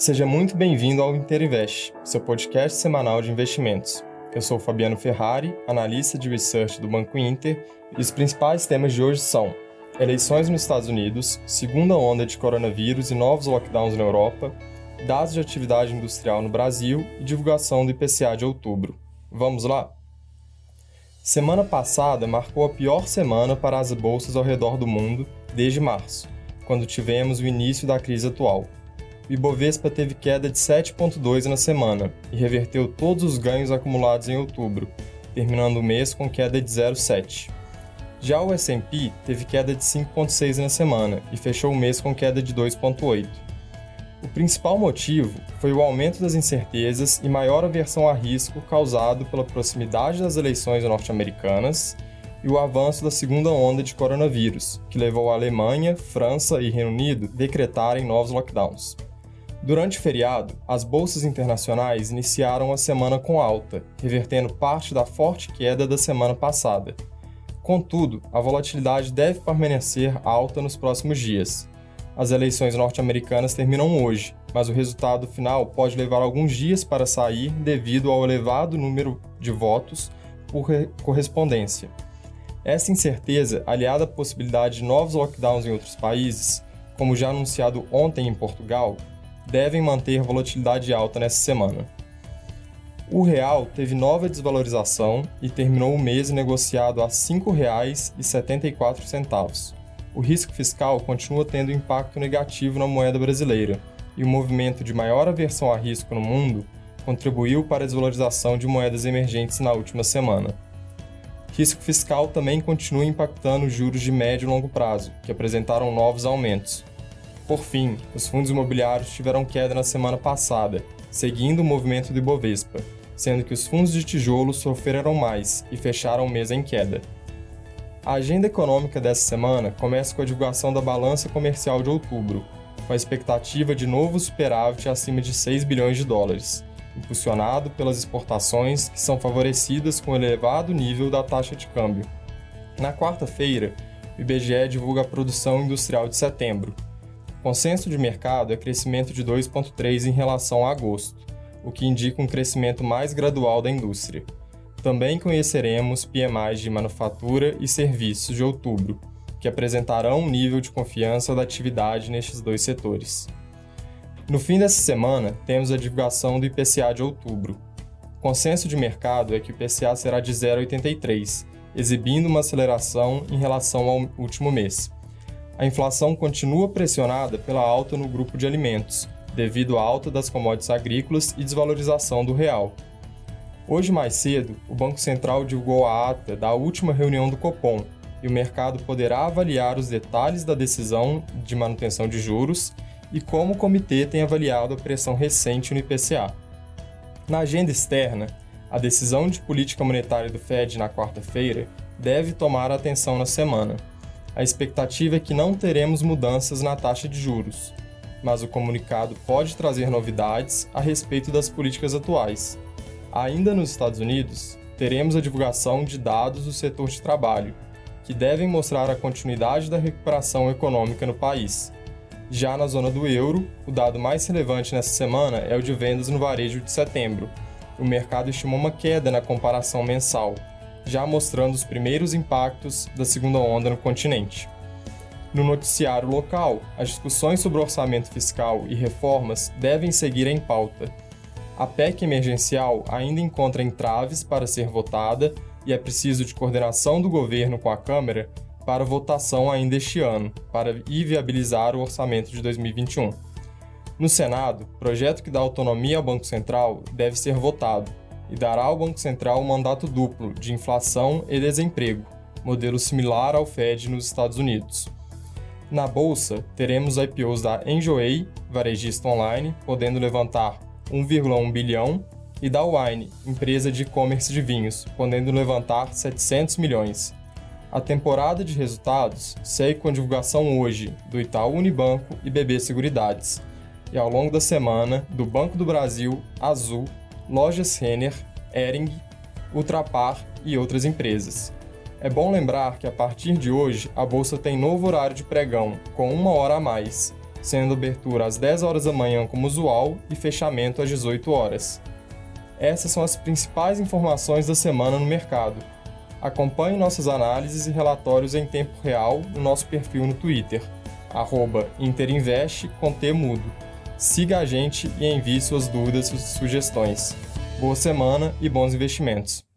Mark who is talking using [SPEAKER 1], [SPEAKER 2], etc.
[SPEAKER 1] Seja muito bem-vindo ao Interinvest, seu podcast semanal de investimentos. Eu sou Fabiano Ferrari, analista de research do Banco Inter, e os principais temas de hoje são eleições nos Estados Unidos, segunda onda de coronavírus e novos lockdowns na Europa, dados de atividade industrial no Brasil e divulgação do IPCA de outubro. Vamos lá? Semana passada marcou a pior semana para as bolsas ao redor do mundo desde março, quando tivemos o início da crise atual o Ibovespa teve queda de 7,2% na semana e reverteu todos os ganhos acumulados em outubro, terminando o mês com queda de 0,7%. Já o S&P teve queda de 5,6% na semana e fechou o mês com queda de 2,8%. O principal motivo foi o aumento das incertezas e maior aversão a risco causado pela proximidade das eleições norte-americanas e o avanço da segunda onda de coronavírus, que levou a Alemanha, França e Reino Unido a decretarem novos lockdowns. Durante o feriado, as bolsas internacionais iniciaram a semana com alta, revertendo parte da forte queda da semana passada. Contudo, a volatilidade deve permanecer alta nos próximos dias. As eleições norte-americanas terminam hoje, mas o resultado final pode levar alguns dias para sair devido ao elevado número de votos por correspondência. Essa incerteza, aliada à possibilidade de novos lockdowns em outros países, como já anunciado ontem em Portugal, devem manter volatilidade alta nessa semana. O real teve nova desvalorização e terminou o mês negociado a R$ 5,74. O risco fiscal continua tendo impacto negativo na moeda brasileira, e o movimento de maior aversão a risco no mundo contribuiu para a desvalorização de moedas emergentes na última semana. Risco fiscal também continua impactando os juros de médio e longo prazo, que apresentaram novos aumentos, por fim, os fundos imobiliários tiveram queda na semana passada, seguindo o movimento do Ibovespa, sendo que os fundos de tijolo sofreram mais e fecharam o mês em queda. A agenda econômica dessa semana começa com a divulgação da balança comercial de outubro, com a expectativa de novo superávit acima de 6 bilhões de dólares, impulsionado pelas exportações que são favorecidas com o elevado nível da taxa de câmbio. Na quarta-feira, o IBGE divulga a produção industrial de setembro, Consenso de mercado é crescimento de 2,3 em relação a agosto, o que indica um crescimento mais gradual da indústria. Também conheceremos PMIs de manufatura e serviços de outubro, que apresentarão um nível de confiança da atividade nestes dois setores. No fim dessa semana, temos a divulgação do IPCA de outubro. O consenso de mercado é que o IPCA será de 0,83, exibindo uma aceleração em relação ao último mês a inflação continua pressionada pela alta no grupo de alimentos, devido à alta das commodities agrícolas e desvalorização do real. Hoje mais cedo, o Banco Central divulgou a ata da última reunião do Copom e o mercado poderá avaliar os detalhes da decisão de manutenção de juros e como o comitê tem avaliado a pressão recente no IPCA. Na agenda externa, a decisão de política monetária do Fed na quarta-feira deve tomar atenção na semana a expectativa é que não teremos mudanças na taxa de juros, mas o comunicado pode trazer novidades a respeito das políticas atuais. Ainda nos Estados Unidos, teremos a divulgação de dados do setor de trabalho, que devem mostrar a continuidade da recuperação econômica no país. Já na zona do euro, o dado mais relevante nessa semana é o de vendas no varejo de setembro. O mercado estimou uma queda na comparação mensal, já mostrando os primeiros impactos da segunda onda no continente. No noticiário local, as discussões sobre orçamento fiscal e reformas devem seguir em pauta. A PEC emergencial ainda encontra entraves para ser votada e é preciso de coordenação do governo com a Câmara para votação ainda este ano, para viabilizar o orçamento de 2021. No Senado, projeto que dá autonomia ao Banco Central deve ser votado, e dará ao Banco Central um mandato duplo de inflação e desemprego, modelo similar ao Fed nos Estados Unidos. Na bolsa, teremos IPOs da Enjoei, varejista online, podendo levantar 1,1 bilhão, e da Wine, empresa de e-commerce de vinhos, podendo levantar 700 milhões. A temporada de resultados segue com a divulgação hoje do Itaú Unibanco e BB Seguridades, e ao longo da semana do Banco do Brasil, Azul Lojas Renner, Ering, Ultrapar e outras empresas. É bom lembrar que a partir de hoje a bolsa tem novo horário de pregão, com uma hora a mais, sendo abertura às 10 horas da manhã como usual e fechamento às 18 horas. Essas são as principais informações da semana no mercado. Acompanhe nossas análises e relatórios em tempo real no nosso perfil no Twitter, Interinvest com T mudo. Siga a gente e envie suas dúvidas e sugestões. Boa semana e bons investimentos!